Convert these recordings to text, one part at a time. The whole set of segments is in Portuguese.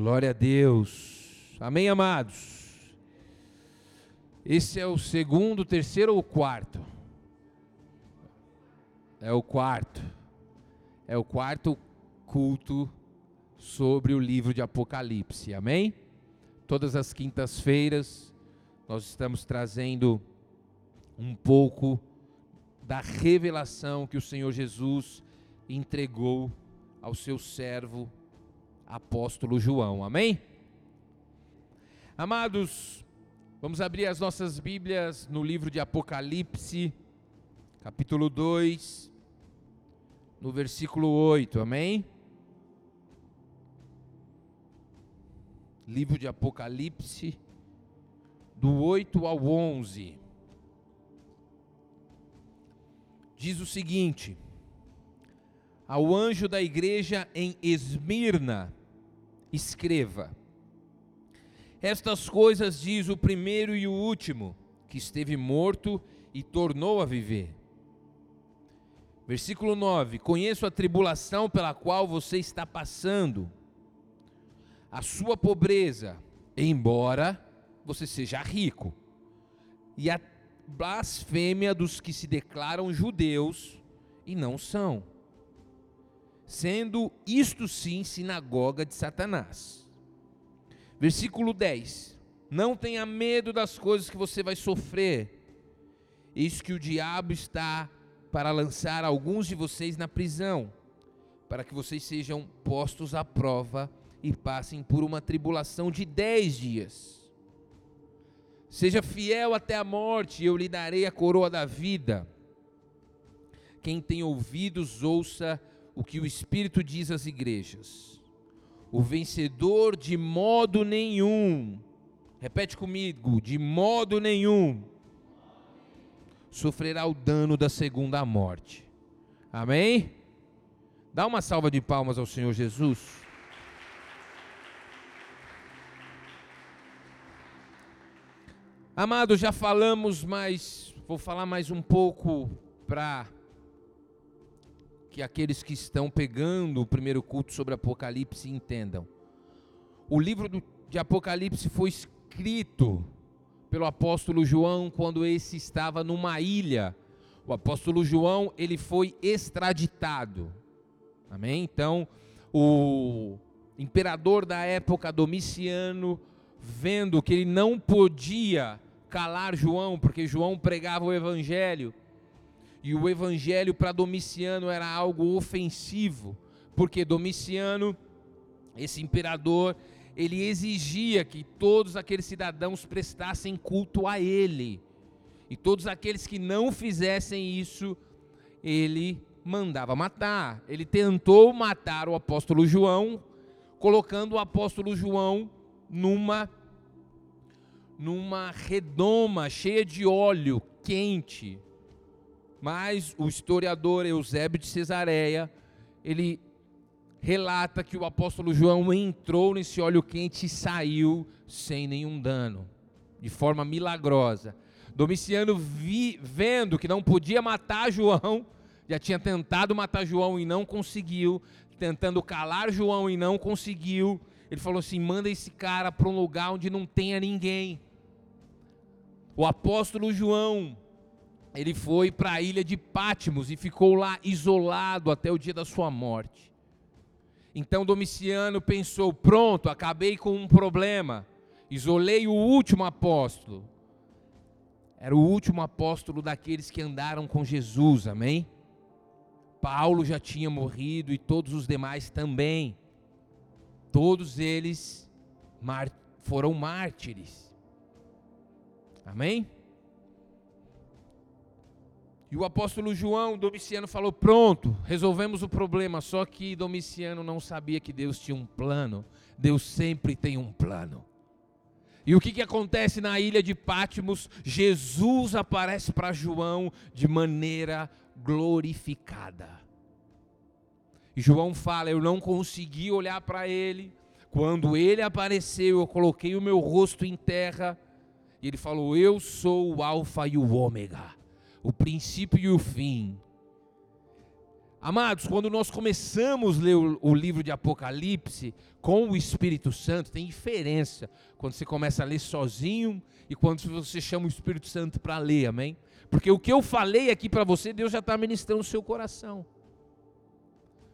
Glória a Deus. Amém, amados? Esse é o segundo, terceiro ou quarto? É o quarto. É o quarto culto sobre o livro de Apocalipse. Amém? Todas as quintas-feiras nós estamos trazendo um pouco da revelação que o Senhor Jesus entregou ao seu servo apóstolo João. Amém? Amados, vamos abrir as nossas Bíblias no livro de Apocalipse, capítulo 2, no versículo 8. Amém? Livro de Apocalipse, do 8 ao 11. Diz o seguinte: Ao anjo da igreja em Esmirna, escreva: Estas coisas diz o primeiro e o último, que esteve morto e tornou a viver. Versículo 9: Conheço a tribulação pela qual você está passando, a sua pobreza, embora você seja rico, e a blasfêmia dos que se declaram judeus e não são sendo isto sim sinagoga de Satanás. Versículo 10: Não tenha medo das coisas que você vai sofrer, eis que o diabo está para lançar alguns de vocês na prisão, para que vocês sejam postos à prova e passem por uma tribulação de dez dias. Seja fiel até a morte, e eu lhe darei a coroa da vida. Quem tem ouvidos, ouça o que o Espírito diz às igrejas. O vencedor de modo nenhum, repete comigo, de modo nenhum, sofrerá o dano da segunda morte. Amém? Dá uma salva de palmas ao Senhor Jesus. Amado, já falamos, mas vou falar mais um pouco para que aqueles que estão pegando o primeiro culto sobre Apocalipse entendam. O livro de Apocalipse foi escrito pelo apóstolo João quando esse estava numa ilha. O apóstolo João, ele foi extraditado. Amém? Então, o imperador da época Domiciano, vendo que ele não podia calar João, porque João pregava o evangelho, e o evangelho para Domiciano era algo ofensivo, porque Domiciano, esse imperador, ele exigia que todos aqueles cidadãos prestassem culto a ele. E todos aqueles que não fizessem isso, ele mandava matar. Ele tentou matar o apóstolo João, colocando o apóstolo João numa numa redoma cheia de óleo quente. Mas o historiador Eusébio de Cesareia, ele relata que o apóstolo João entrou nesse óleo quente e saiu sem nenhum dano, de forma milagrosa. Domiciano, vi, vendo que não podia matar João, já tinha tentado matar João e não conseguiu, tentando calar João e não conseguiu. Ele falou assim: manda esse cara para um lugar onde não tenha ninguém. O apóstolo João ele foi para a ilha de Pátimos e ficou lá isolado até o dia da sua morte. Então Domiciano pensou: pronto, acabei com um problema, isolei o último apóstolo. Era o último apóstolo daqueles que andaram com Jesus, amém? Paulo já tinha morrido e todos os demais também. Todos eles foram mártires. Amém? E o apóstolo João, Domiciano, falou: pronto, resolvemos o problema. Só que Domiciano não sabia que Deus tinha um plano. Deus sempre tem um plano. E o que, que acontece na ilha de Pátimos? Jesus aparece para João de maneira glorificada. E João fala: Eu não consegui olhar para ele. Quando ele apareceu, eu coloquei o meu rosto em terra. E ele falou: Eu sou o Alfa e o Ômega o princípio e o fim. Amados, quando nós começamos a ler o, o, livro de Apocalipse com o Espírito Santo, tem diferença quando você começa a ler sozinho e quando você chama o Espírito Santo para ler, amém? Porque o que eu falei aqui para você, Deus já está ministrando o seu coração.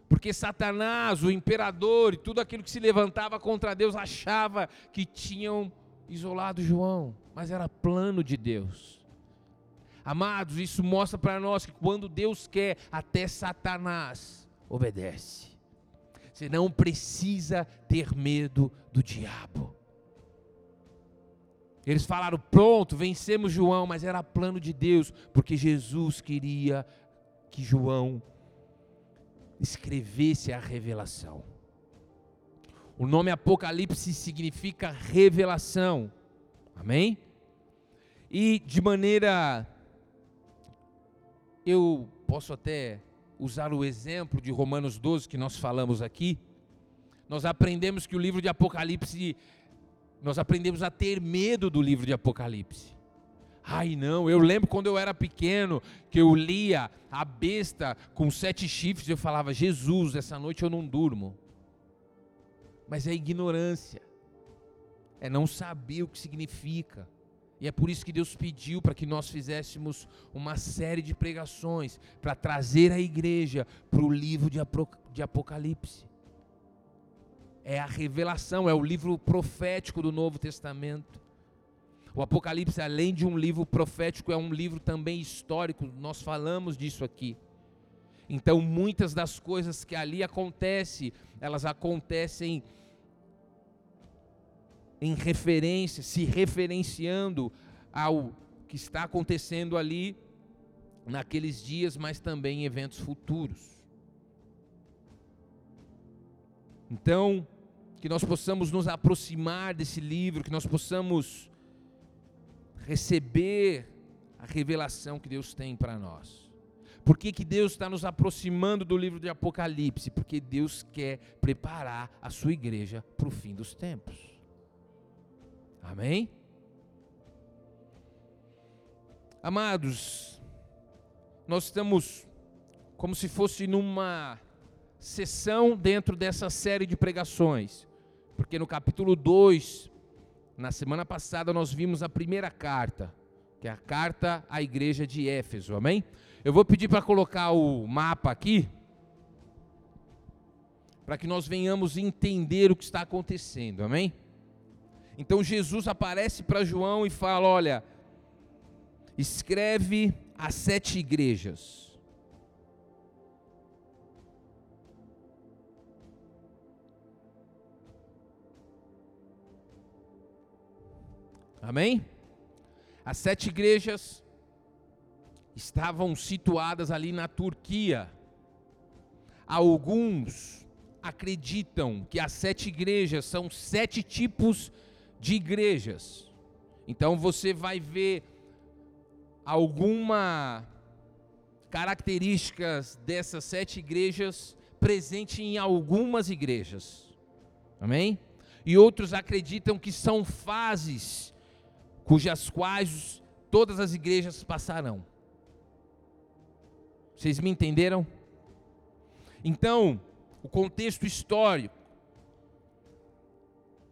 Porque Satanás, o imperador e tudo aquilo que se levantava contra Deus achava que tinham isolado João, mas era plano de Deus. Amados, isso mostra para nós que quando Deus quer, até Satanás obedece. Você não precisa ter medo do diabo. Eles falaram: pronto, vencemos João, mas era plano de Deus, porque Jesus queria que João escrevesse a revelação. O nome Apocalipse significa revelação. Amém? E de maneira eu posso até usar o exemplo de Romanos 12 que nós falamos aqui. Nós aprendemos que o livro de Apocalipse, nós aprendemos a ter medo do livro de Apocalipse. Ai não, eu lembro quando eu era pequeno que eu lia a besta com sete chifres, eu falava, Jesus, essa noite eu não durmo. Mas é ignorância, é não saber o que significa. E é por isso que Deus pediu para que nós fizéssemos uma série de pregações para trazer a igreja para o livro de Apocalipse. É a revelação, é o livro profético do Novo Testamento. O Apocalipse, além de um livro profético, é um livro também histórico, nós falamos disso aqui. Então, muitas das coisas que ali acontecem, elas acontecem em referência, se referenciando ao que está acontecendo ali naqueles dias, mas também em eventos futuros. Então, que nós possamos nos aproximar desse livro, que nós possamos receber a revelação que Deus tem para nós. Por que, que Deus está nos aproximando do livro de Apocalipse? Porque Deus quer preparar a sua igreja para o fim dos tempos. Amém? Amados, nós estamos como se fosse numa sessão dentro dessa série de pregações, porque no capítulo 2, na semana passada, nós vimos a primeira carta, que é a carta à igreja de Éfeso, amém? Eu vou pedir para colocar o mapa aqui, para que nós venhamos entender o que está acontecendo, amém? Então Jesus aparece para João e fala: Olha, escreve as sete igrejas. Amém? As sete igrejas estavam situadas ali na Turquia. Alguns acreditam que as sete igrejas são sete tipos de de igrejas. Então você vai ver alguma características dessas sete igrejas presente em algumas igrejas. Amém? E outros acreditam que são fases cujas quais todas as igrejas passarão. Vocês me entenderam? Então, o contexto histórico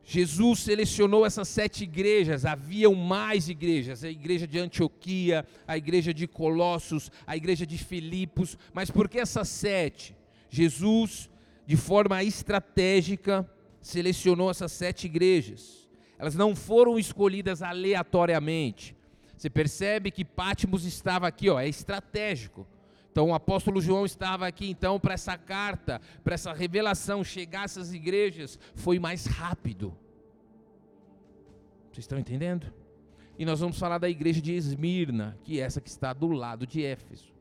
Jesus selecionou essas sete igrejas, haviam mais igrejas, a igreja de Antioquia, a igreja de Colossos, a igreja de Filipos, mas por que essas sete? Jesus, de forma estratégica, selecionou essas sete igrejas. Elas não foram escolhidas aleatoriamente. Você percebe que Pátimos estava aqui, ó, é estratégico. Então o apóstolo João estava aqui então para essa carta, para essa revelação chegar a essas igrejas, foi mais rápido. Vocês estão entendendo? E nós vamos falar da igreja de Esmirna, que é essa que está do lado de Éfeso.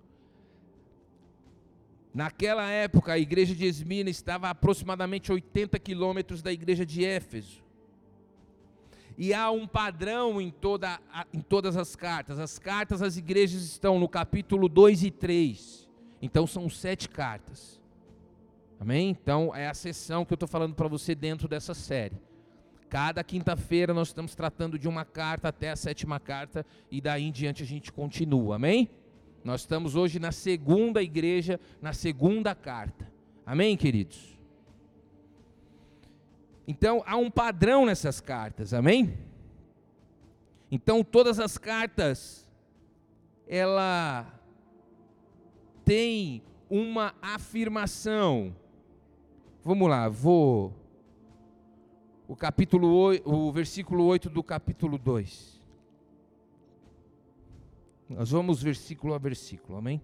Naquela época, a igreja de Esmirna estava a aproximadamente 80 quilômetros da igreja de Éfeso. E há um padrão em, toda, em todas as cartas. As cartas às igrejas estão no capítulo 2 e 3. Então são sete cartas. Amém? Então é a sessão que eu estou falando para você dentro dessa série. Cada quinta-feira nós estamos tratando de uma carta até a sétima carta e daí em diante a gente continua. Amém? Nós estamos hoje na segunda igreja, na segunda carta. Amém, queridos? Então, há um padrão nessas cartas, amém? Então, todas as cartas, ela tem uma afirmação. Vamos lá, vou o capítulo 8, o versículo 8 do capítulo 2. Nós vamos versículo a versículo, amém?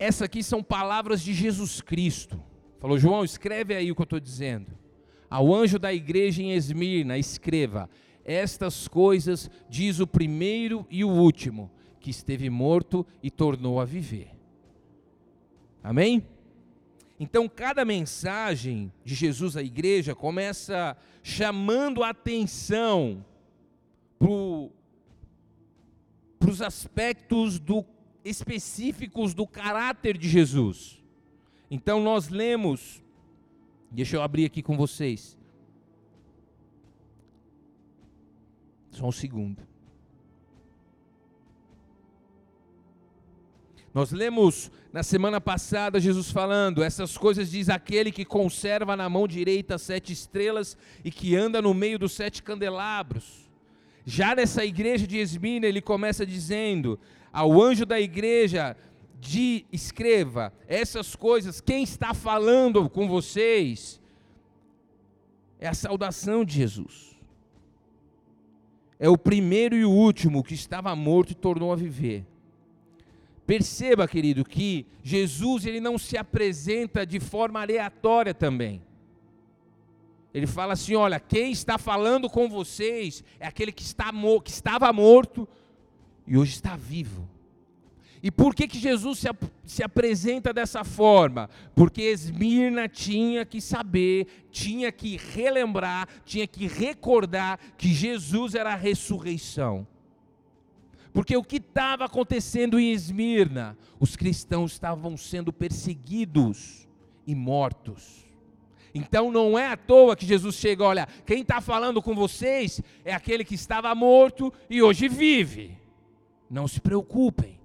Essa aqui são palavras de Jesus Cristo. Falou, João, escreve aí o que eu estou dizendo. Ao anjo da igreja em Esmirna, escreva: Estas coisas diz o primeiro e o último, que esteve morto e tornou a viver. Amém? Então, cada mensagem de Jesus à igreja começa chamando a atenção para os aspectos do, específicos do caráter de Jesus. Então, nós lemos, deixa eu abrir aqui com vocês. Só um segundo. Nós lemos na semana passada Jesus falando: essas coisas diz aquele que conserva na mão direita sete estrelas e que anda no meio dos sete candelabros. Já nessa igreja de Esmina, ele começa dizendo ao anjo da igreja: de, escreva essas coisas, quem está falando com vocês é a saudação de Jesus. É o primeiro e o último que estava morto e tornou a viver. Perceba, querido, que Jesus ele não se apresenta de forma aleatória também. Ele fala assim: olha, quem está falando com vocês é aquele que, está, que estava morto e hoje está vivo. E por que, que Jesus se, se apresenta dessa forma? Porque Esmirna tinha que saber, tinha que relembrar, tinha que recordar que Jesus era a ressurreição. Porque o que estava acontecendo em Esmirna? Os cristãos estavam sendo perseguidos e mortos. Então não é à toa que Jesus chega, olha, quem está falando com vocês é aquele que estava morto e hoje vive. Não se preocupem.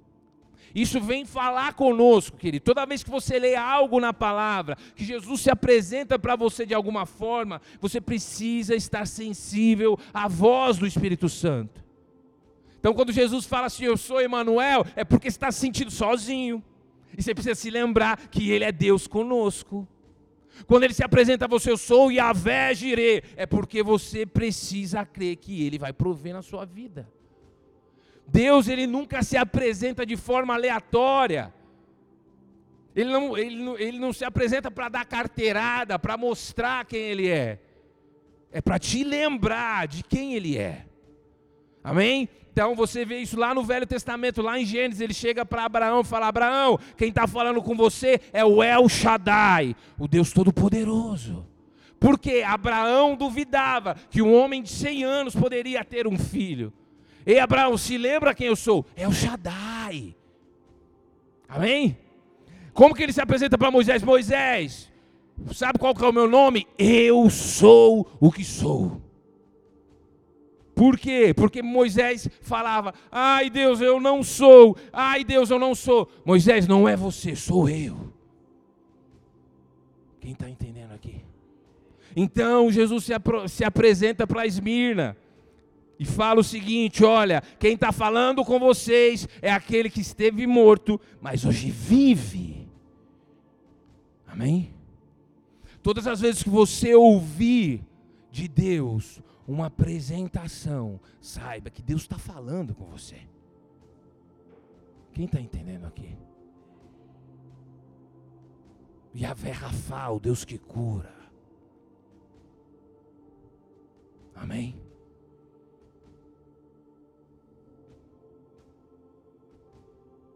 Isso vem falar conosco, querido. Toda vez que você lê algo na palavra, que Jesus se apresenta para você de alguma forma, você precisa estar sensível à voz do Espírito Santo. Então, quando Jesus fala assim, eu sou Emanuel, é porque está se sentindo sozinho. E você precisa se lembrar que Ele é Deus conosco. Quando Ele se apresenta a você, eu sou Yahvé Jireh, é porque você precisa crer que Ele vai prover na sua vida. Deus, Ele nunca se apresenta de forma aleatória. Ele não, ele não, ele não se apresenta para dar carteirada, para mostrar quem Ele é. É para te lembrar de quem Ele é. Amém? Então você vê isso lá no Velho Testamento, lá em Gênesis, ele chega para Abraão e fala: Abraão, quem está falando com você é o El Shaddai, o Deus Todo-Poderoso. Porque Abraão duvidava que um homem de 100 anos poderia ter um filho. Ei, Abraão, se lembra quem eu sou? É o Shaddai. Amém? Como que ele se apresenta para Moisés? Moisés, sabe qual que é o meu nome? Eu sou o que sou. Por quê? Porque Moisés falava: ai Deus, eu não sou, ai Deus, eu não sou. Moisés, não é você, sou eu. Quem está entendendo aqui? Então Jesus se, se apresenta para Esmirna e fala o seguinte: olha, quem está falando com vocês é aquele que esteve morto, mas hoje vive. Amém? Todas as vezes que você ouvir de Deus, uma apresentação, saiba que Deus está falando com você. Quem está entendendo aqui? Yahvé Rafa, o Deus que cura. Amém?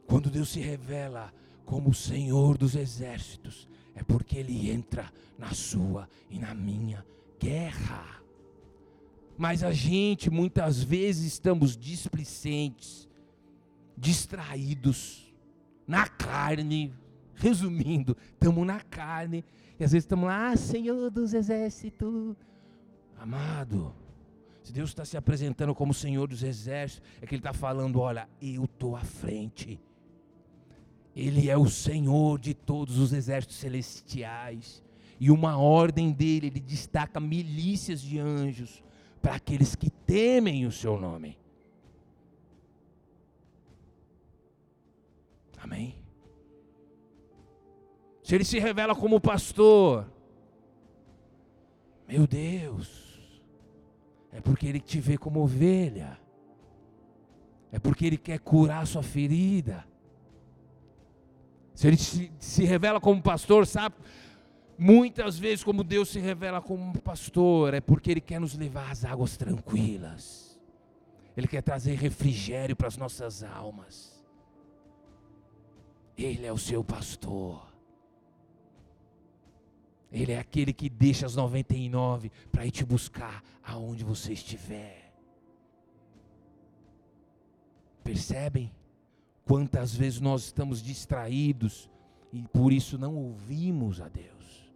Quando Deus se revela como o Senhor dos exércitos, é porque Ele entra na sua e na minha guerra. Mas a gente muitas vezes estamos displicentes, distraídos, na carne. Resumindo, estamos na carne. E às vezes estamos lá, ah, Senhor dos exércitos. Amado, Se Deus está se apresentando como Senhor dos Exércitos, é que Ele está falando: olha, eu estou à frente. Ele é o Senhor de todos os exércitos celestiais. E uma ordem dele, ele destaca milícias de anjos para aqueles que temem o seu nome. Amém? Se ele se revela como pastor, meu Deus, é porque ele te vê como ovelha, é porque ele quer curar sua ferida. Se ele se, se revela como pastor, sabe? Muitas vezes, como Deus se revela como pastor, é porque Ele quer nos levar às águas tranquilas. Ele quer trazer refrigério para as nossas almas. Ele é o seu pastor. Ele é aquele que deixa as 99 para ir te buscar aonde você estiver. Percebem quantas vezes nós estamos distraídos e por isso não ouvimos a Deus?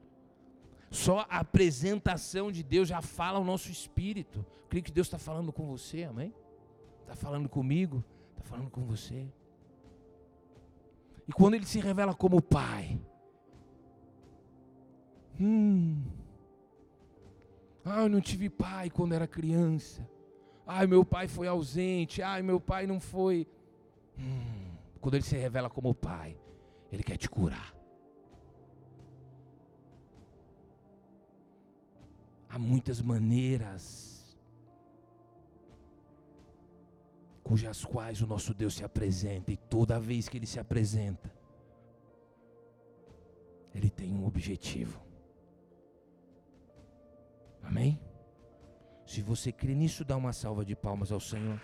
Só a apresentação de Deus já fala o nosso espírito. Eu creio que Deus está falando com você, amém? Está falando comigo, está falando com você. E quando Ele se revela como Pai, hum, ah, eu não tive pai quando era criança. Ai, meu pai foi ausente. Ai, meu pai não foi. Hum, quando ele se revela como pai, ele quer te curar. Há muitas maneiras cujas quais o nosso Deus se apresenta, e toda vez que ele se apresenta, ele tem um objetivo. Amém? Se você crê nisso, dá uma salva de palmas ao Senhor.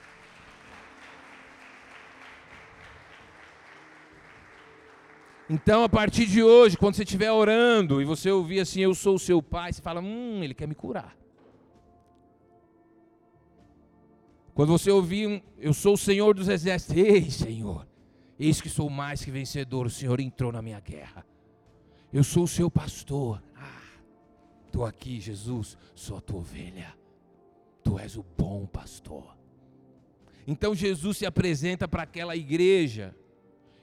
Então, a partir de hoje, quando você estiver orando e você ouvir assim, eu sou o seu pai, você fala, hum, ele quer me curar. Quando você ouvir, eu sou o Senhor dos exércitos, ei, Senhor, eis que sou mais que vencedor, o Senhor entrou na minha guerra. Eu sou o seu pastor. Ah, estou aqui, Jesus, sou a tua ovelha. Tu és o bom pastor. Então Jesus se apresenta para aquela igreja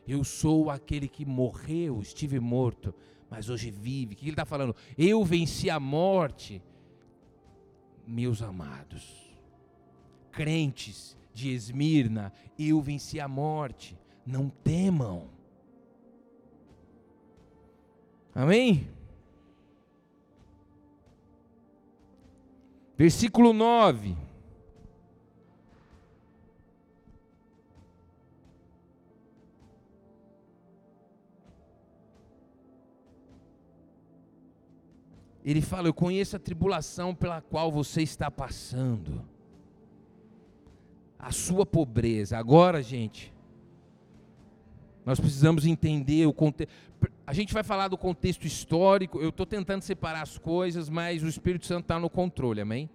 eu sou aquele que morreu, estive morto, mas hoje vive. O que ele está falando? Eu venci a morte, meus amados. Crentes de Esmirna, eu venci a morte. Não temam. Amém? Versículo 9. Ele fala: Eu conheço a tribulação pela qual você está passando, a sua pobreza. Agora, gente, nós precisamos entender o contexto. A gente vai falar do contexto histórico. Eu estou tentando separar as coisas, mas o Espírito Santo está no controle, amém?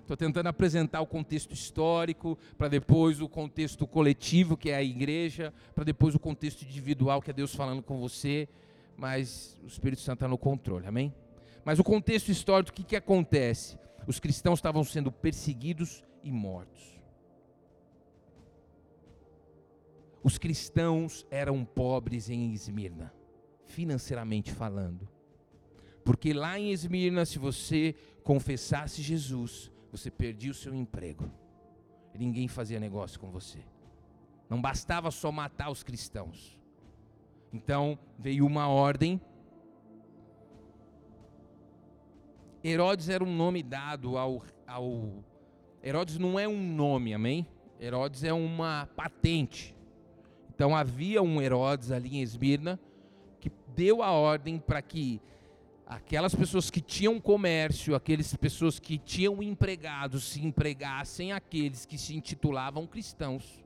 Estou tentando apresentar o contexto histórico, para depois o contexto coletivo, que é a igreja, para depois o contexto individual, que é Deus falando com você, mas o Espírito Santo está no controle, amém? Mas o contexto histórico, o que, que acontece? Os cristãos estavam sendo perseguidos e mortos. Os cristãos eram pobres em Esmirna, financeiramente falando. Porque lá em Esmirna, se você confessasse Jesus, você perdia o seu emprego. Ninguém fazia negócio com você. Não bastava só matar os cristãos. Então veio uma ordem Herodes era um nome dado ao, ao. Herodes não é um nome, amém? Herodes é uma patente. Então havia um Herodes ali em Esmirna que deu a ordem para que aquelas pessoas que tinham comércio, aquelas pessoas que tinham empregados, se empregassem aqueles que se intitulavam cristãos,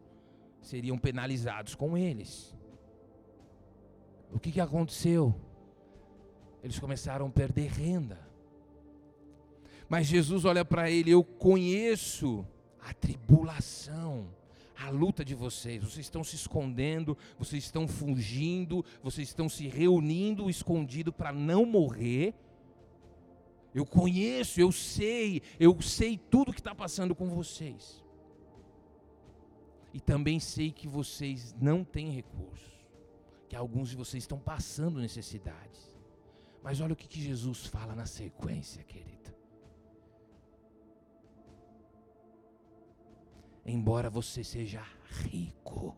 seriam penalizados com eles. O que, que aconteceu? Eles começaram a perder renda. Mas Jesus olha para ele, eu conheço a tribulação, a luta de vocês. Vocês estão se escondendo, vocês estão fugindo, vocês estão se reunindo escondido para não morrer. Eu conheço, eu sei, eu sei tudo que está passando com vocês. E também sei que vocês não têm recursos, que alguns de vocês estão passando necessidades. Mas olha o que, que Jesus fala na sequência, querido. Embora você seja rico,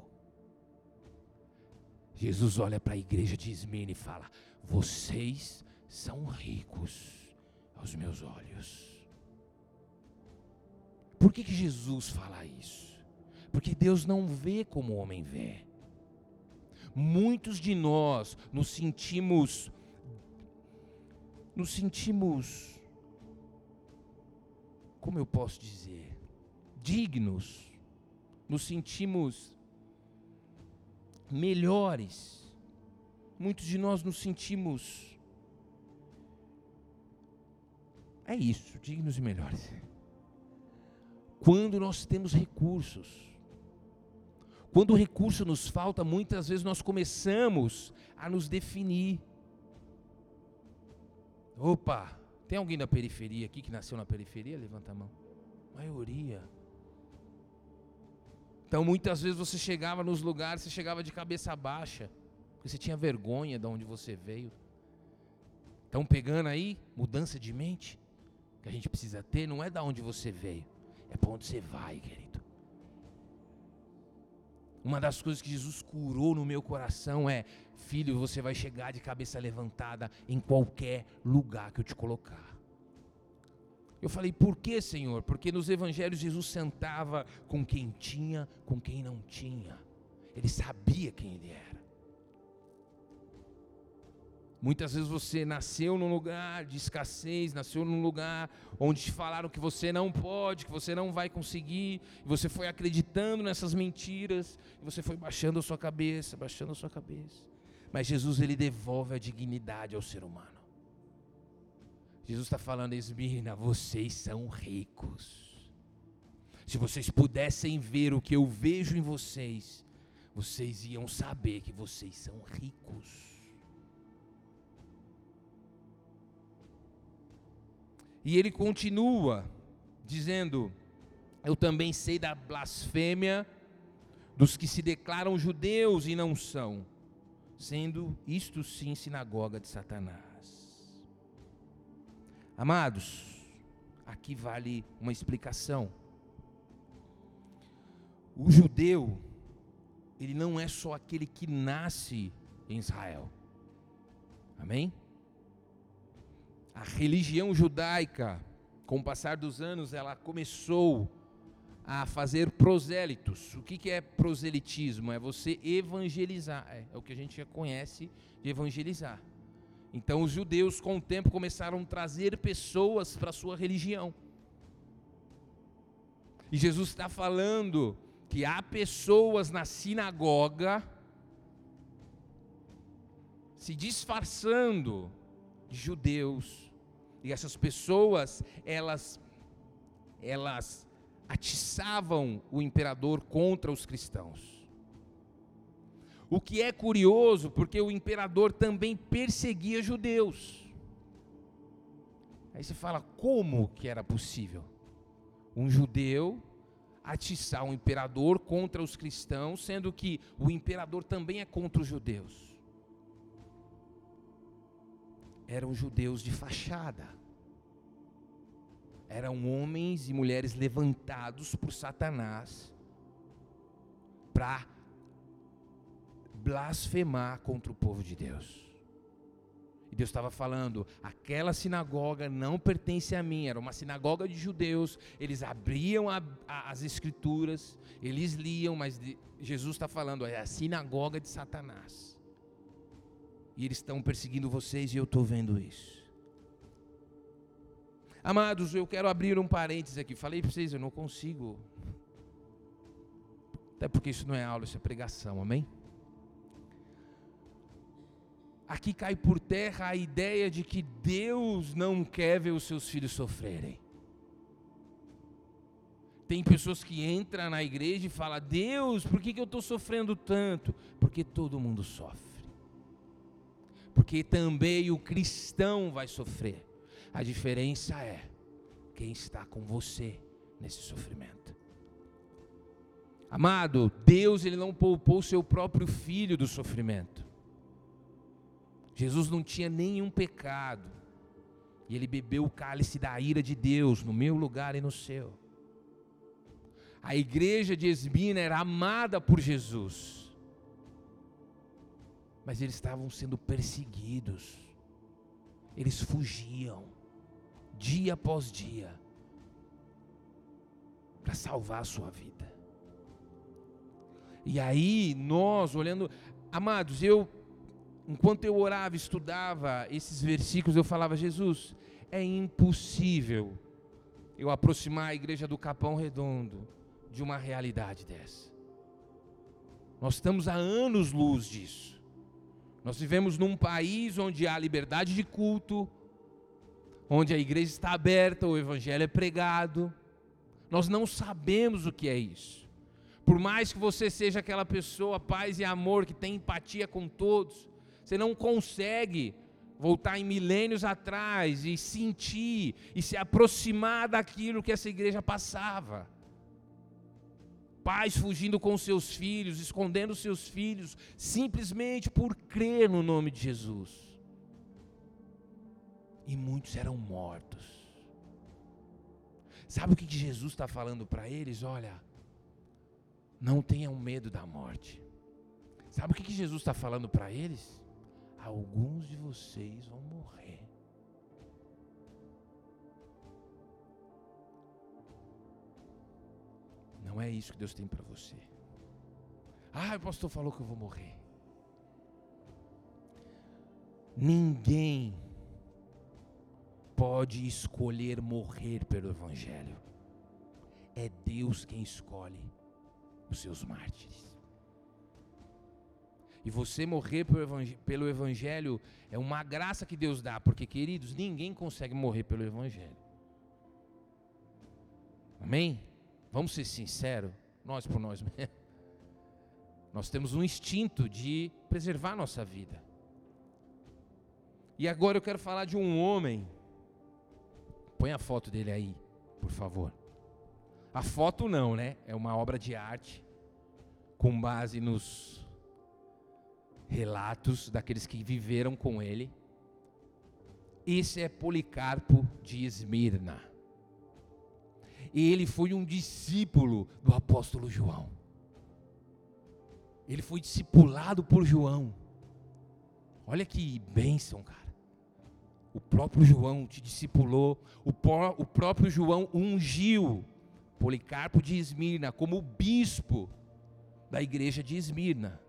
Jesus olha para a igreja de Esmina e fala: Vocês são ricos aos meus olhos. Por que, que Jesus fala isso? Porque Deus não vê como o homem vê. Muitos de nós nos sentimos, nos sentimos, como eu posso dizer, dignos, nos sentimos melhores. Muitos de nós nos sentimos É isso, dignos e melhores. Quando nós temos recursos, quando o recurso nos falta, muitas vezes nós começamos a nos definir. Opa, tem alguém da periferia aqui que nasceu na periferia? Levanta a mão. maioria. Então muitas vezes você chegava nos lugares, você chegava de cabeça baixa, porque você tinha vergonha de onde você veio. Estão pegando aí mudança de mente? que a gente precisa ter não é da onde você veio, é para onde você vai, querido. Uma das coisas que Jesus curou no meu coração é: filho, você vai chegar de cabeça levantada em qualquer lugar que eu te colocar. Eu falei, por que, Senhor? Porque nos evangelhos Jesus sentava com quem tinha, com quem não tinha. Ele sabia quem ele era. Muitas vezes você nasceu num lugar de escassez, nasceu num lugar onde te falaram que você não pode, que você não vai conseguir, e você foi acreditando nessas mentiras, e você foi baixando a sua cabeça, baixando a sua cabeça. Mas Jesus ele devolve a dignidade ao ser humano. Jesus está falando, Esmirna, vocês são ricos. Se vocês pudessem ver o que eu vejo em vocês, vocês iam saber que vocês são ricos. E ele continua dizendo: Eu também sei da blasfêmia dos que se declaram judeus e não são, sendo isto sim sinagoga de Satanás. Amados, aqui vale uma explicação. O judeu, ele não é só aquele que nasce em Israel. Amém? a religião judaica, com o passar dos anos, ela começou a fazer prosélitos. O que, é proselitismo? É você evangelizar. É, é o que a gente já conhece de evangelizar. Então, os judeus, com o tempo, começaram a trazer pessoas para a sua religião. E Jesus está falando que há pessoas na sinagoga se disfarçando de judeus, e essas pessoas, elas, elas atiçavam o imperador contra os cristãos. O que é curioso, porque o imperador também perseguia judeus. Aí você fala, como que era possível? Um judeu atiçar um imperador contra os cristãos, sendo que o imperador também é contra os judeus eram judeus de fachada. Eram homens e mulheres levantados por Satanás para blasfemar contra o povo de Deus. E Deus estava falando: aquela sinagoga não pertence a mim, era uma sinagoga de judeus. Eles abriam a, a, as escrituras, eles liam, mas de, Jesus está falando: é a sinagoga de Satanás. E eles estão perseguindo vocês e eu estou vendo isso. Amados, eu quero abrir um parênteses aqui. Falei para vocês, eu não consigo. Até porque isso não é aula, isso é pregação, amém? Aqui cai por terra a ideia de que Deus não quer ver os seus filhos sofrerem. Tem pessoas que entram na igreja e falam: Deus, por que, que eu estou sofrendo tanto? Porque todo mundo sofre porque também o cristão vai sofrer. A diferença é quem está com você nesse sofrimento. Amado, Deus ele não poupou o seu próprio filho do sofrimento. Jesus não tinha nenhum pecado. E ele bebeu o cálice da ira de Deus no meu lugar e no seu. A igreja de Esmina era amada por Jesus. Mas eles estavam sendo perseguidos. Eles fugiam dia após dia para salvar a sua vida. E aí, nós olhando, amados, eu, enquanto eu orava, estudava esses versículos, eu falava: Jesus, é impossível eu aproximar a igreja do Capão Redondo de uma realidade dessa. Nós estamos há anos luz disso. Nós vivemos num país onde há liberdade de culto, onde a igreja está aberta, o evangelho é pregado. Nós não sabemos o que é isso. Por mais que você seja aquela pessoa paz e amor que tem empatia com todos, você não consegue voltar em milênios atrás e sentir e se aproximar daquilo que essa igreja passava. Pais fugindo com seus filhos, escondendo seus filhos, simplesmente por crer no nome de Jesus. E muitos eram mortos. Sabe o que Jesus está falando para eles? Olha, não tenham medo da morte. Sabe o que Jesus está falando para eles? Alguns de vocês vão morrer. Não é isso que Deus tem para você. Ah, o pastor falou que eu vou morrer. Ninguém pode escolher morrer pelo Evangelho. É Deus quem escolhe os seus mártires. E você morrer pelo Evangelho é uma graça que Deus dá, porque, queridos, ninguém consegue morrer pelo Evangelho. Amém? Vamos ser sinceros, nós por nós mesmos. Nós temos um instinto de preservar nossa vida. E agora eu quero falar de um homem Põe a foto dele aí, por favor. A foto não, né? É uma obra de arte com base nos relatos daqueles que viveram com ele. Esse é Policarpo de Esmirna. Ele foi um discípulo do apóstolo João. Ele foi discipulado por João. Olha que bênção, cara. O próprio João te discipulou, o, pró, o próprio João ungiu Policarpo de Esmirna como bispo da igreja de Esmirna.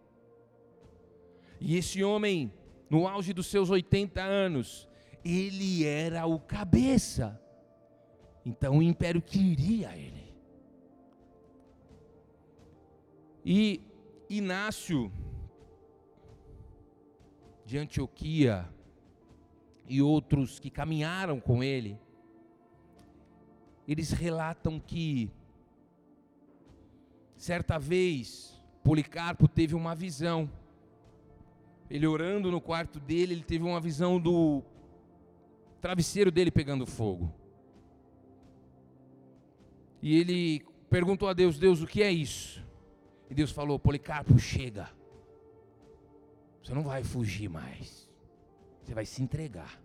E esse homem, no auge dos seus 80 anos, ele era o cabeça. Então o império queria ele. E Inácio de Antioquia, e outros que caminharam com ele, eles relatam que certa vez Policarpo teve uma visão. Ele orando no quarto dele, ele teve uma visão do travesseiro dele pegando fogo. E ele perguntou a Deus: Deus, o que é isso? E Deus falou: Policarpo, chega. Você não vai fugir mais. Você vai se entregar.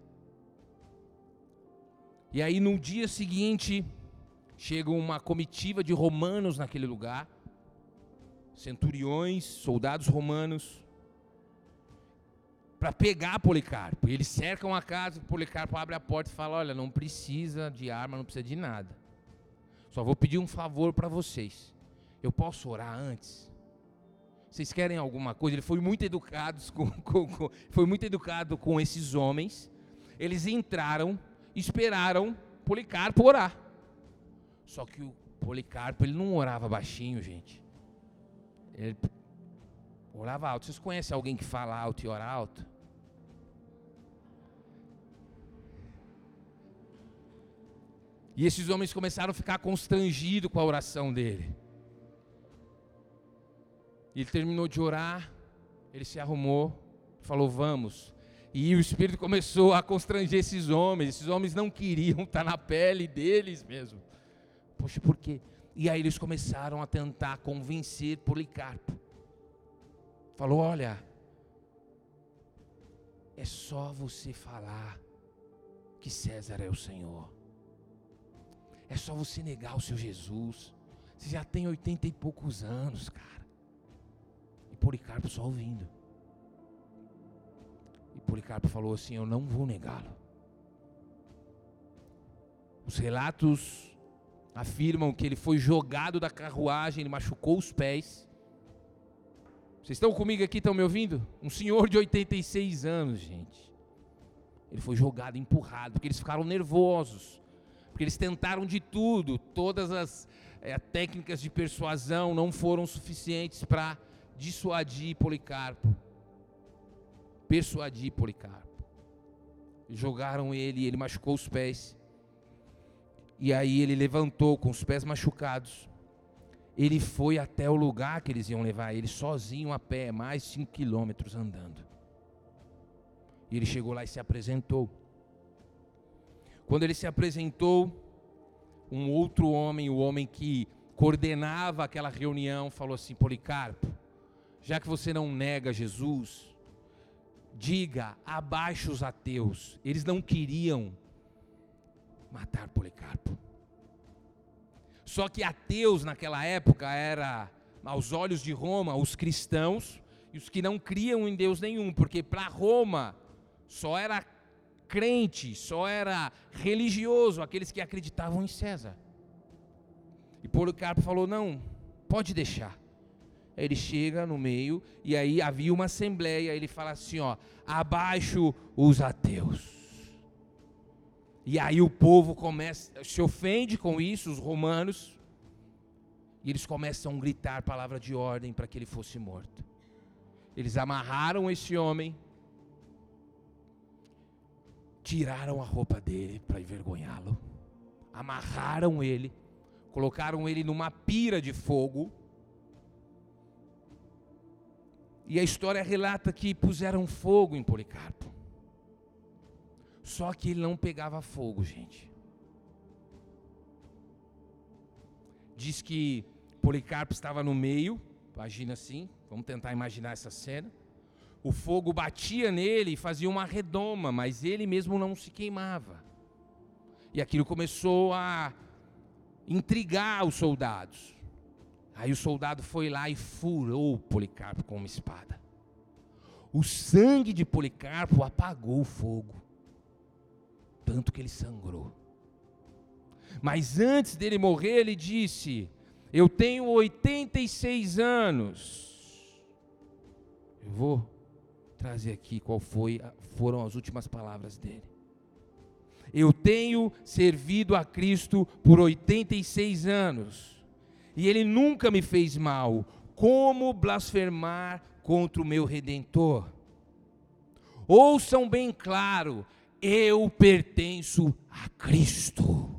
E aí no dia seguinte, chega uma comitiva de romanos naquele lugar, centuriões, soldados romanos, para pegar Policarpo. E eles cercam a casa, Policarpo abre a porta e fala: Olha, não precisa de arma, não precisa de nada. Só vou pedir um favor para vocês. Eu posso orar antes? Vocês querem alguma coisa? Ele foi muito educado com, com, com, foi muito educado com esses homens. Eles entraram, esperaram Policarpo orar. Só que o Policarpo ele não orava baixinho, gente. Ele orava alto. Vocês conhecem alguém que fala alto e ora alto? E esses homens começaram a ficar constrangidos com a oração dele. Ele terminou de orar, ele se arrumou, falou: Vamos. E o Espírito começou a constranger esses homens. Esses homens não queriam estar na pele deles mesmo. Poxa, por quê? E aí eles começaram a tentar convencer Policarpo. Falou: olha, é só você falar que César é o Senhor. É só você negar o seu Jesus. Você já tem oitenta e poucos anos, cara. E Policarpo só ouvindo. E Policarpo falou assim: Eu não vou negá-lo. Os relatos afirmam que ele foi jogado da carruagem, ele machucou os pés. Vocês estão comigo aqui, estão me ouvindo? Um senhor de 86 anos, gente. Ele foi jogado, empurrado, porque eles ficaram nervosos. Porque eles tentaram de tudo, todas as é, técnicas de persuasão não foram suficientes para dissuadir Policarpo. Persuadir Policarpo. Jogaram ele, ele machucou os pés. E aí ele levantou com os pés machucados. Ele foi até o lugar que eles iam levar ele sozinho a pé, mais 5 quilômetros andando. E ele chegou lá e se apresentou. Quando ele se apresentou, um outro homem, o homem que coordenava aquela reunião, falou assim: Policarpo, já que você não nega Jesus, diga abaixo os ateus. Eles não queriam matar Policarpo. Só que ateus naquela época era, aos olhos de Roma, os cristãos e os que não criam em Deus nenhum, porque para Roma só era crente, só era religioso aqueles que acreditavam em César. E Policarpo falou: não, pode deixar. Ele chega no meio e aí havia uma assembleia. Ele fala assim: ó, abaixo os ateus. E aí o povo começa, se ofende com isso, os romanos, e eles começam a gritar palavra de ordem para que ele fosse morto. Eles amarraram esse homem, tiraram a roupa dele para envergonhá-lo, amarraram ele, colocaram ele numa pira de fogo. E a história relata que puseram fogo em Policarpo. Só que ele não pegava fogo, gente. Diz que Policarpo estava no meio, imagina assim, vamos tentar imaginar essa cena. O fogo batia nele e fazia uma redoma, mas ele mesmo não se queimava. E aquilo começou a intrigar os soldados. Aí o soldado foi lá e furou Policarpo com uma espada. O sangue de Policarpo apagou o fogo tanto que ele sangrou. Mas antes dele morrer, ele disse: Eu tenho 86 anos. Eu vou trazer aqui qual foi, foram as últimas palavras dele. Eu tenho servido a Cristo por 86 anos, e ele nunca me fez mal. Como blasfemar contra o meu redentor? Ouçam bem claro, eu pertenço a Cristo.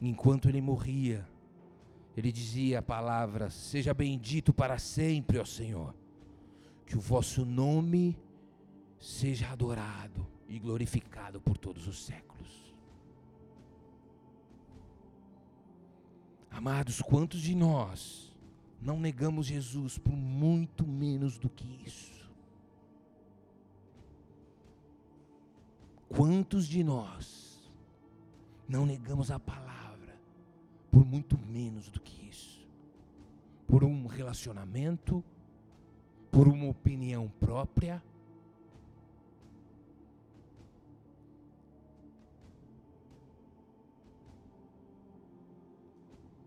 Enquanto ele morria, ele dizia a palavra: Seja bendito para sempre, ó Senhor, que o vosso nome seja adorado e glorificado por todos os séculos. Amados, quantos de nós não negamos Jesus por muito menos do que isso? Quantos de nós não negamos a palavra por muito menos do que isso? Por um relacionamento, por uma opinião própria,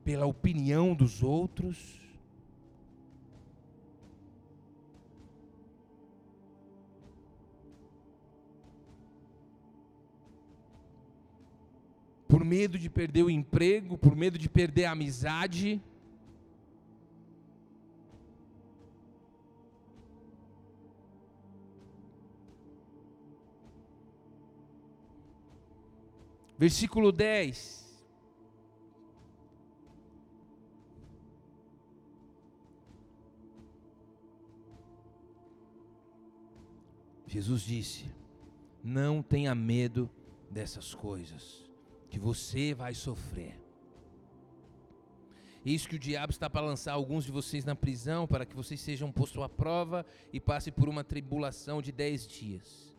pela opinião dos outros. Por medo de perder o emprego, por medo de perder a amizade. Versículo 10. Jesus disse: Não tenha medo dessas coisas, que você vai sofrer. Eis que o diabo está para lançar alguns de vocês na prisão, para que vocês sejam postos à prova e passem por uma tribulação de dez dias.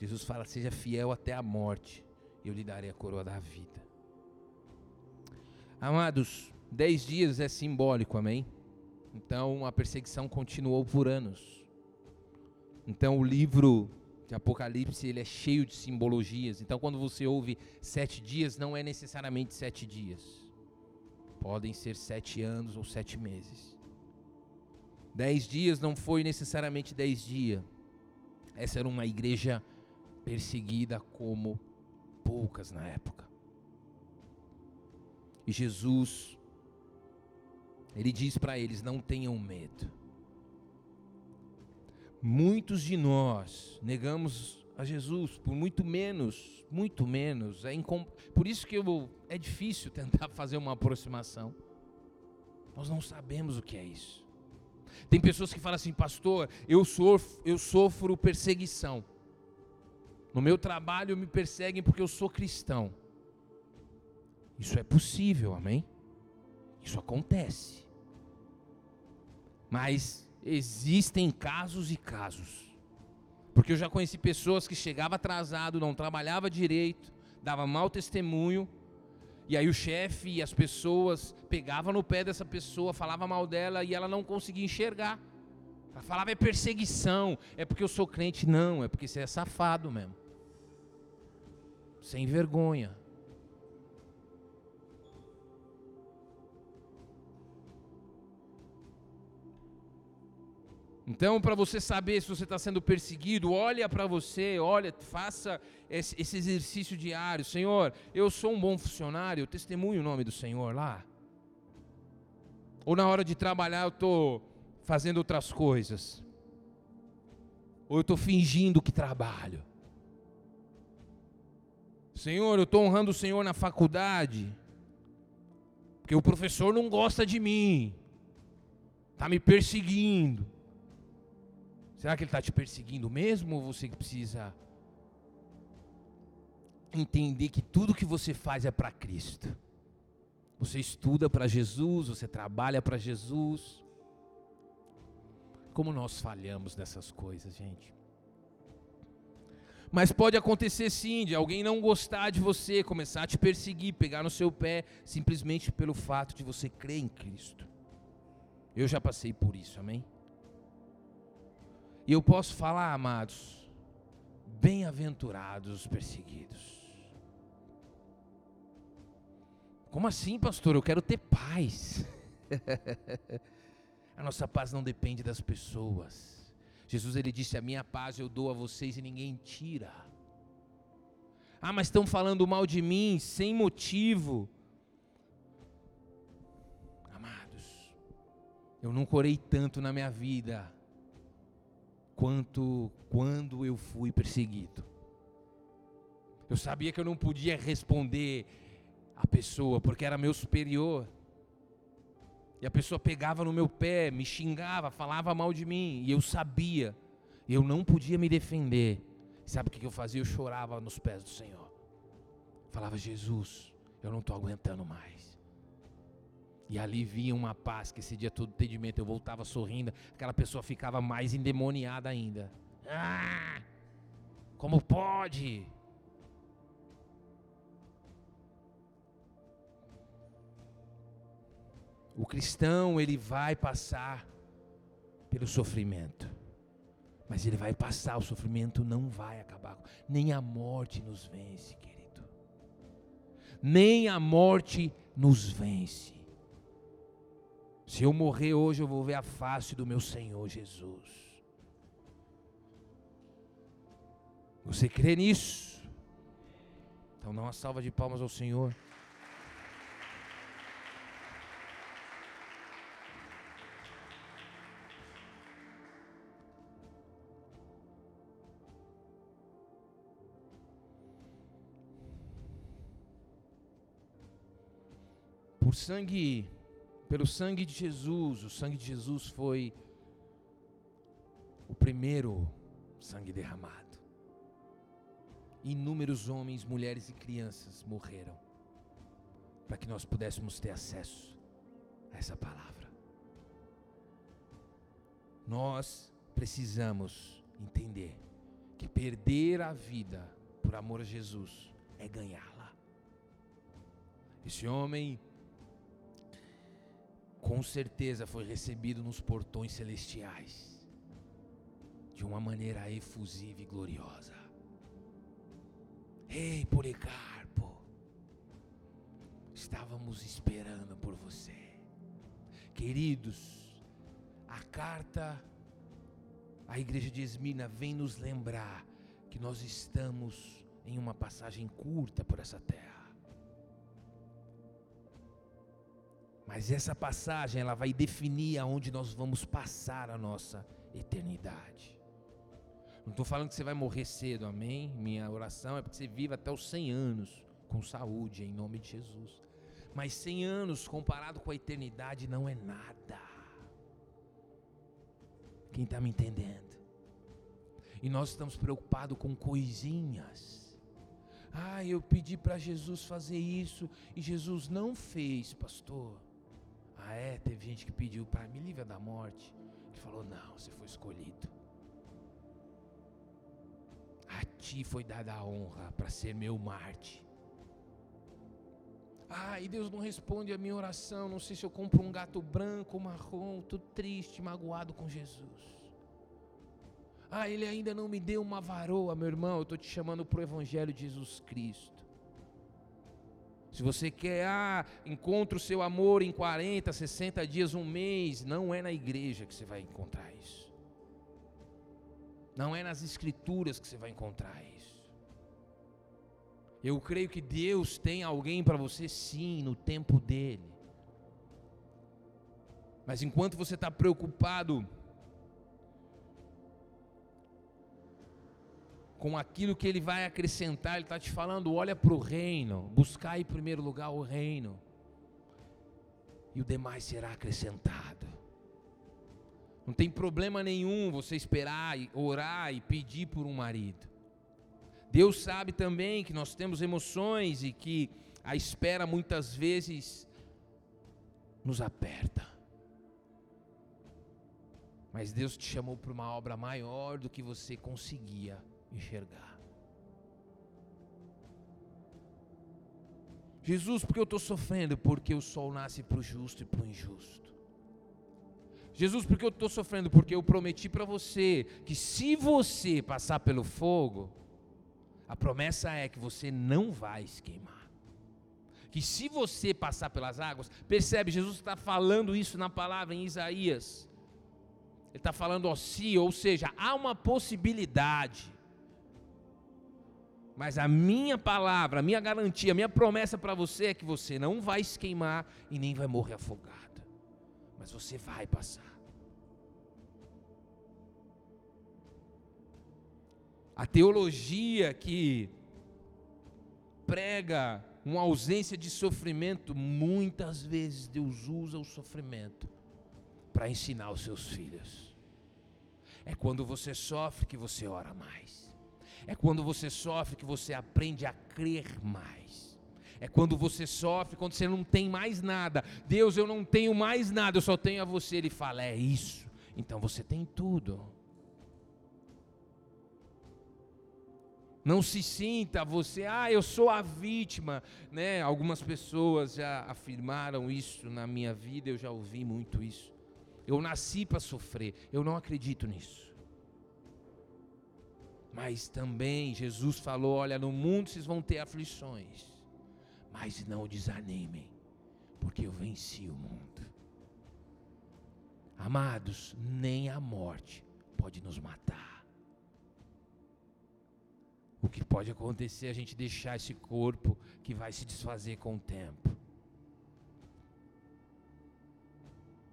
Jesus fala: seja fiel até a morte, e eu lhe darei a coroa da vida. Amados, dez dias é simbólico, amém? Então a perseguição continuou por anos. Então o livro de Apocalipse ele é cheio de simbologias. Então quando você ouve sete dias, não é necessariamente sete dias. Podem ser sete anos ou sete meses. Dez dias não foi necessariamente dez dias. Essa era uma igreja perseguida como poucas na época. E Jesus, ele diz para eles: não tenham medo. Muitos de nós negamos a Jesus por muito menos, muito menos. É incom... Por isso que eu... é difícil tentar fazer uma aproximação. Nós não sabemos o que é isso. Tem pessoas que falam assim, pastor, eu sofro, eu sofro perseguição. No meu trabalho me perseguem porque eu sou cristão. Isso é possível, amém? Isso acontece. Mas existem casos e casos. Porque eu já conheci pessoas que chegavam atrasado, não trabalhava direito, dava mau testemunho, e aí o chefe e as pessoas pegavam no pé dessa pessoa, falava mal dela e ela não conseguia enxergar. Ela falava é perseguição, é porque eu sou crente, não, é porque você é safado mesmo sem vergonha. Então, para você saber se você está sendo perseguido, olha para você, olha, faça esse, exercício diário. Senhor, eu sou um bom funcionário, eu testemunho o nome do Senhor lá. Ou na hora de trabalhar eu estou fazendo outras coisas. Ou eu estou fingindo que trabalho. Senhor, eu estou honrando o Senhor na faculdade, porque o professor não gosta de mim, está me perseguindo. Será que ele está te perseguindo mesmo ou você precisa entender que tudo que você faz é para Cristo? Você estuda para Jesus, você trabalha para Jesus. Como nós falhamos nessas coisas, gente. Mas pode acontecer sim, de alguém não gostar de você, começar a te perseguir, pegar no seu pé, simplesmente pelo fato de você crer em Cristo. Eu já passei por isso, amém? E eu posso falar, amados, bem-aventurados os perseguidos. Como assim, pastor? Eu quero ter paz. a nossa paz não depende das pessoas. Jesus ele disse: A minha paz eu dou a vocês e ninguém tira. Ah, mas estão falando mal de mim sem motivo. Amados, eu nunca orei tanto na minha vida quanto quando eu fui perseguido. Eu sabia que eu não podia responder a pessoa porque era meu superior. E a pessoa pegava no meu pé, me xingava, falava mal de mim. E eu sabia, eu não podia me defender. Sabe o que eu fazia? Eu chorava nos pés do Senhor. Falava, Jesus, eu não estou aguentando mais. E ali vinha uma paz, que esse dia todo entendimento, eu voltava sorrindo, aquela pessoa ficava mais endemoniada ainda. Ah! Como pode? O cristão, ele vai passar pelo sofrimento. Mas ele vai passar, o sofrimento não vai acabar. Nem a morte nos vence, querido. Nem a morte nos vence. Se eu morrer hoje, eu vou ver a face do meu Senhor Jesus. Você crê nisso? Então dá uma salva de palmas ao Senhor. Por sangue pelo sangue de Jesus, o sangue de Jesus foi o primeiro sangue derramado. Inúmeros homens, mulheres e crianças morreram para que nós pudéssemos ter acesso a essa palavra. Nós precisamos entender que perder a vida por amor a Jesus é ganhá-la. Esse homem com certeza foi recebido nos portões celestiais de uma maneira efusiva e gloriosa. Ei, Policarpo, estávamos esperando por você. Queridos, a carta à igreja de Esmina vem nos lembrar que nós estamos em uma passagem curta por essa terra. Mas essa passagem ela vai definir aonde nós vamos passar a nossa eternidade. Não estou falando que você vai morrer cedo, amém? Minha oração é para que você viva até os 100 anos com saúde, em nome de Jesus. Mas 100 anos comparado com a eternidade não é nada. Quem está me entendendo? E nós estamos preocupados com coisinhas. Ah, eu pedi para Jesus fazer isso e Jesus não fez, pastor. Ah, é? Teve gente que pediu para me livrar da morte. Ele falou: Não, você foi escolhido. A ti foi dada a honra para ser meu Marte. Ah, e Deus não responde a minha oração. Não sei se eu compro um gato branco, marrom, tudo triste, magoado com Jesus. Ah, ele ainda não me deu uma varoa, meu irmão. Eu estou te chamando para o Evangelho de Jesus Cristo. Se você quer, ah, encontre o seu amor em 40, 60 dias, um mês, não é na igreja que você vai encontrar isso. Não é nas escrituras que você vai encontrar isso. Eu creio que Deus tem alguém para você sim, no tempo dele. Mas enquanto você está preocupado com aquilo que ele vai acrescentar, ele está te falando: olha para o reino, buscar em primeiro lugar o reino, e o demais será acrescentado. Não tem problema nenhum você esperar, orar e pedir por um marido. Deus sabe também que nós temos emoções e que a espera muitas vezes nos aperta. Mas Deus te chamou para uma obra maior do que você conseguia enxergar. Jesus, por que eu estou sofrendo? Porque o sol nasce para o justo e para o injusto. Jesus, por que eu estou sofrendo? Porque eu prometi para você que se você passar pelo fogo, a promessa é que você não vai se queimar. Que se você passar pelas águas, percebe, Jesus está falando isso na palavra em Isaías. Ele está falando ó si, ou seja, há uma possibilidade. Mas a minha palavra, a minha garantia, a minha promessa para você é que você não vai se queimar e nem vai morrer afogado mas você vai passar. A teologia que prega uma ausência de sofrimento, muitas vezes Deus usa o sofrimento para ensinar os seus filhos. É quando você sofre que você ora mais. É quando você sofre que você aprende a crer mais. É quando você sofre, quando você não tem mais nada. Deus, eu não tenho mais nada, eu só tenho a você. Ele fala: É isso. Então você tem tudo. Não se sinta você, ah, eu sou a vítima, né? Algumas pessoas já afirmaram isso na minha vida, eu já ouvi muito isso. Eu nasci para sofrer, eu não acredito nisso. Mas também Jesus falou: olha, no mundo vocês vão ter aflições. Mas não desanimem, porque eu venci o mundo. Amados, nem a morte pode nos matar. O que pode acontecer é a gente deixar esse corpo que vai se desfazer com o tempo.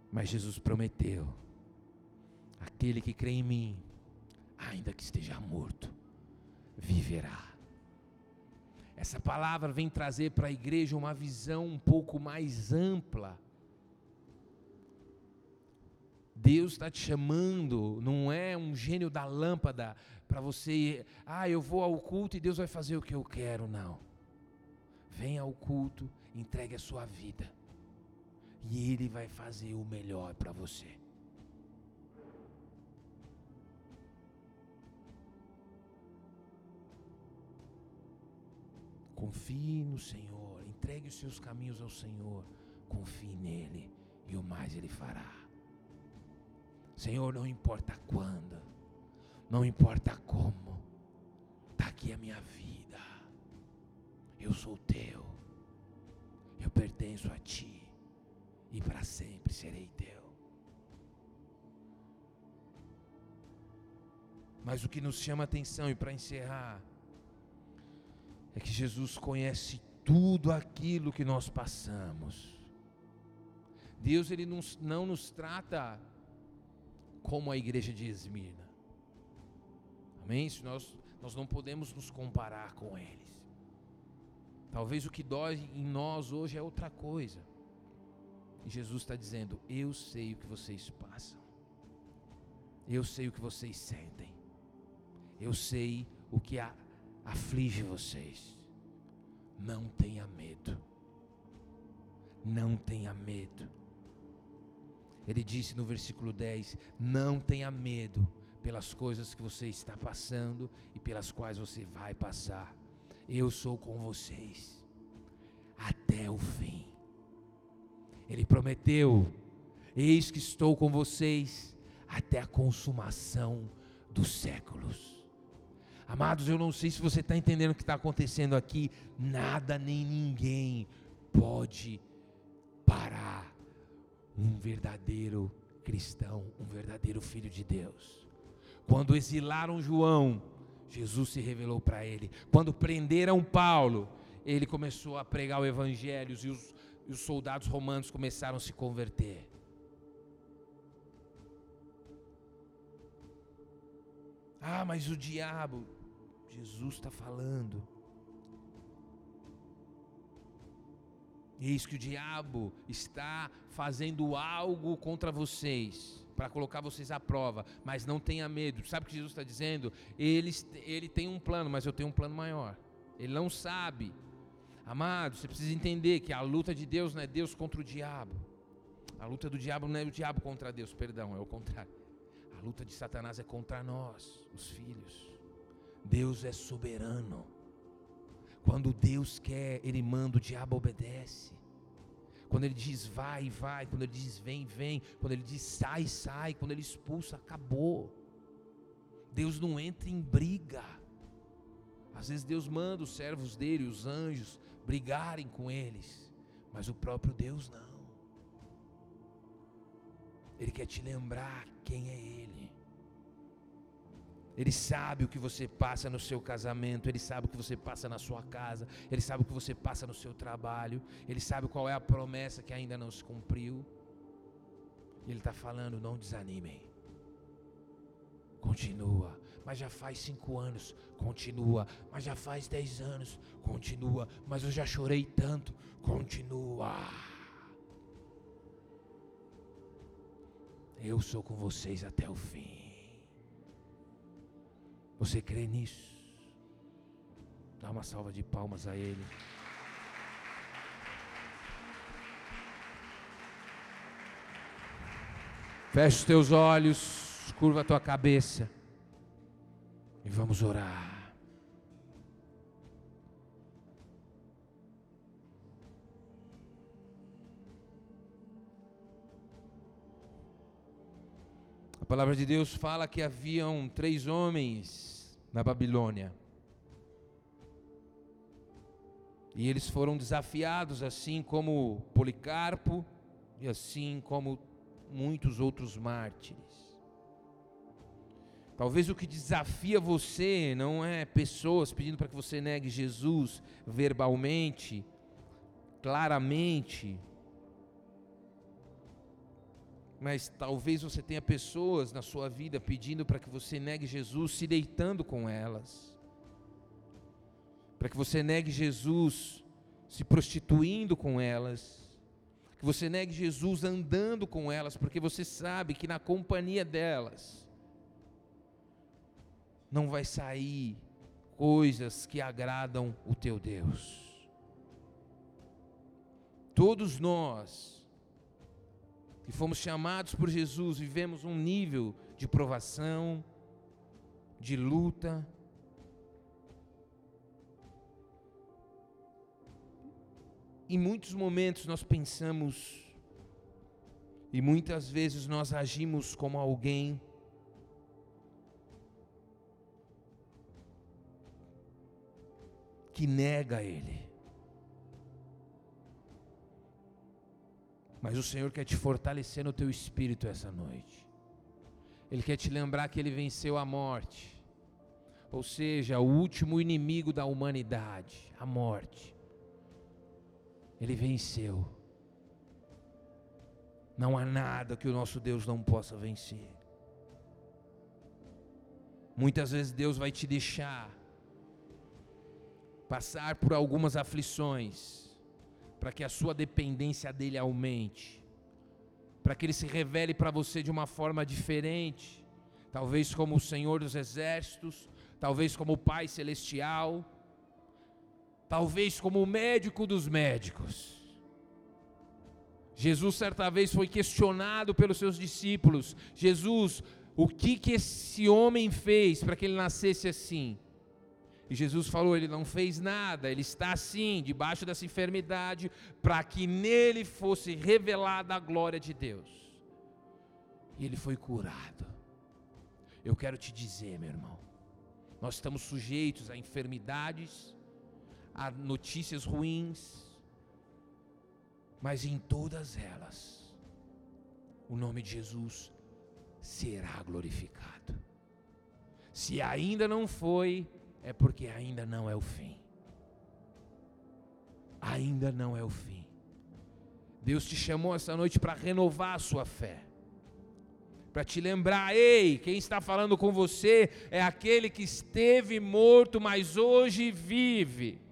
Mas Jesus prometeu: aquele que crê em mim, ainda que esteja morto, viverá. essa palavra vem trazer para a igreja uma visão um pouco mais ampla. Deus está te chamando, não é um gênio da lâmpada para você, ah, eu vou ao culto e Deus vai fazer o que eu quero, não. Venha ao culto, entregue a sua vida, e Ele vai fazer o melhor para você. Confie no Senhor, entregue os seus caminhos ao Senhor, confie nele e o mais ele fará. Senhor, não importa quando, não importa como, está aqui a minha vida, eu sou teu, eu pertenço a ti e para sempre serei teu. Mas o que nos chama a atenção, e para encerrar, é que Jesus conhece tudo aquilo que nós passamos. Deus ele não, não nos trata como a igreja de Esmirna. Amém? Nós, nós não podemos nos comparar com eles. Talvez o que dói em nós hoje é outra coisa. E Jesus está dizendo: Eu sei o que vocês passam. Eu sei o que vocês sentem. Eu sei o que a aflige vocês. Não tenha medo. Não tenha medo. Ele disse no versículo 10: Não tenha medo pelas coisas que você está passando e pelas quais você vai passar. Eu sou com vocês até o fim. Ele prometeu: Eis que estou com vocês até a consumação dos séculos. Amados, eu não sei se você está entendendo o que está acontecendo aqui. Nada nem ninguém pode parar um verdadeiro cristão, um verdadeiro filho de Deus. Quando exilaram João, Jesus se revelou para ele. Quando prenderam Paulo, ele começou a pregar o evangelho e os, e os soldados romanos começaram a se converter. Ah, mas o diabo, Jesus está falando. Eis que o diabo está fazendo algo contra vocês, para colocar vocês à prova, mas não tenha medo. Sabe o que Jesus está dizendo? Ele, ele tem um plano, mas eu tenho um plano maior. Ele não sabe. Amado, você precisa entender que a luta de Deus não é Deus contra o diabo. A luta do diabo não é o diabo contra Deus, perdão, é o contrário. A luta de Satanás é contra nós, os filhos. Deus é soberano. Quando Deus quer, Ele manda, o diabo obedece. Quando Ele diz vai, vai. Quando Ele diz vem, vem. Quando Ele diz sai, sai. Quando Ele expulsa, acabou. Deus não entra em briga. Às vezes Deus manda os servos dele, os anjos, brigarem com eles. Mas o próprio Deus não. Ele quer te lembrar quem é Ele. Ele sabe o que você passa no seu casamento, Ele sabe o que você passa na sua casa, Ele sabe o que você passa no seu trabalho, Ele sabe qual é a promessa que ainda não se cumpriu. E Ele está falando: não desanimem, continua. Mas já faz cinco anos, continua. Mas já faz dez anos, continua. Mas eu já chorei tanto, continua. Eu sou com vocês até o fim. Você crê nisso? Dá uma salva de palmas a Ele. Feche os teus olhos, curva a tua cabeça e vamos orar. A palavra de Deus fala que haviam três homens na Babilônia. E eles foram desafiados, assim como Policarpo e assim como muitos outros mártires. Talvez o que desafia você não é pessoas pedindo para que você negue Jesus verbalmente, claramente, mas talvez você tenha pessoas na sua vida pedindo para que você negue Jesus, se deitando com elas, para que você negue Jesus se prostituindo com elas, que você negue Jesus andando com elas, porque você sabe que na companhia delas não vai sair coisas que agradam o teu Deus. Todos nós que fomos chamados por Jesus vivemos um nível de provação, de luta. Em muitos momentos nós pensamos e muitas vezes nós agimos como alguém que nega Ele. Mas o Senhor quer te fortalecer no teu espírito essa noite. Ele quer te lembrar que ele venceu a morte. Ou seja, o último inimigo da humanidade, a morte. Ele venceu. Não há nada que o nosso Deus não possa vencer. Muitas vezes Deus vai te deixar passar por algumas aflições para que a sua dependência dele aumente, para que ele se revele para você de uma forma diferente, talvez como o Senhor dos Exércitos, talvez como o Pai Celestial, talvez como o médico dos médicos. Jesus certa vez foi questionado pelos seus discípulos: Jesus, o que que esse homem fez para que ele nascesse assim? E Jesus falou: Ele não fez nada, ele está assim, debaixo dessa enfermidade, para que nele fosse revelada a glória de Deus. E ele foi curado. Eu quero te dizer, meu irmão, nós estamos sujeitos a enfermidades, a notícias ruins, mas em todas elas, o nome de Jesus será glorificado. Se ainda não foi, é porque ainda não é o fim. Ainda não é o fim. Deus te chamou essa noite para renovar a sua fé. Para te lembrar, ei, quem está falando com você é aquele que esteve morto, mas hoje vive.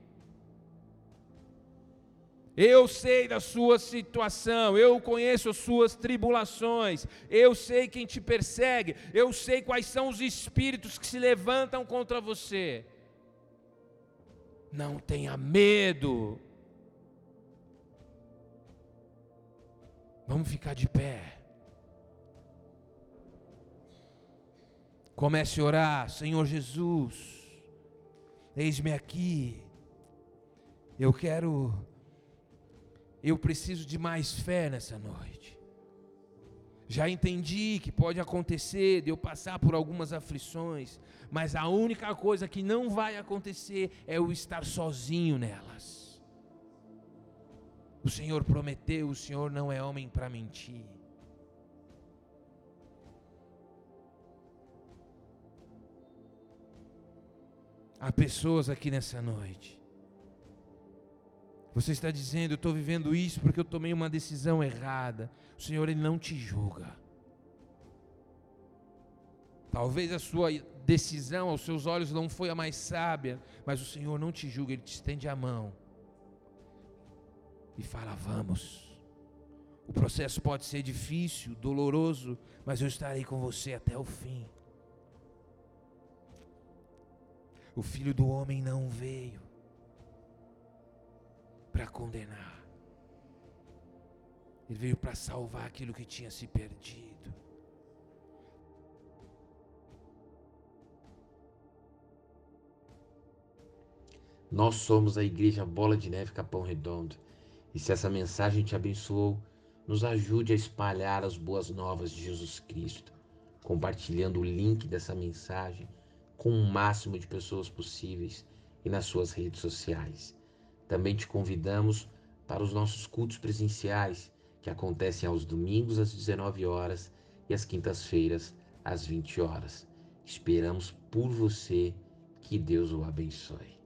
Eu sei da sua situação, eu conheço as suas tribulações, eu sei quem te persegue, eu sei quais são os espíritos que se levantam contra você. Não tenha medo. Vamos ficar de pé. Comece a orar, Senhor Jesus, eis-me aqui. Eu quero eu preciso de mais fé nessa noite. Já entendi que pode acontecer de eu passar por algumas aflições, mas a única coisa que não vai acontecer é eu estar sozinho nelas. O Senhor prometeu, o Senhor não é homem para mentir. Há pessoas aqui nessa noite você está dizendo, eu estou vivendo isso porque eu tomei uma decisão errada. O Senhor, Ele não te julga. Talvez a sua decisão aos seus olhos não foi a mais sábia, mas o Senhor não te julga, Ele te estende a mão e fala: Vamos. O processo pode ser difícil, doloroso, mas eu estarei com você até o fim. O filho do homem não veio para condenar. Ele veio para salvar aquilo que tinha se perdido. Nós somos a Igreja Bola de Neve Capão Redondo. E se essa mensagem te abençoou, nos ajude a espalhar as boas novas de Jesus Cristo, compartilhando o link dessa mensagem com o máximo de pessoas possíveis e nas suas redes sociais. Também te convidamos para os nossos cultos presenciais, que acontecem aos domingos às 19 horas e às quintas-feiras às 20 horas. Esperamos por você. Que Deus o abençoe.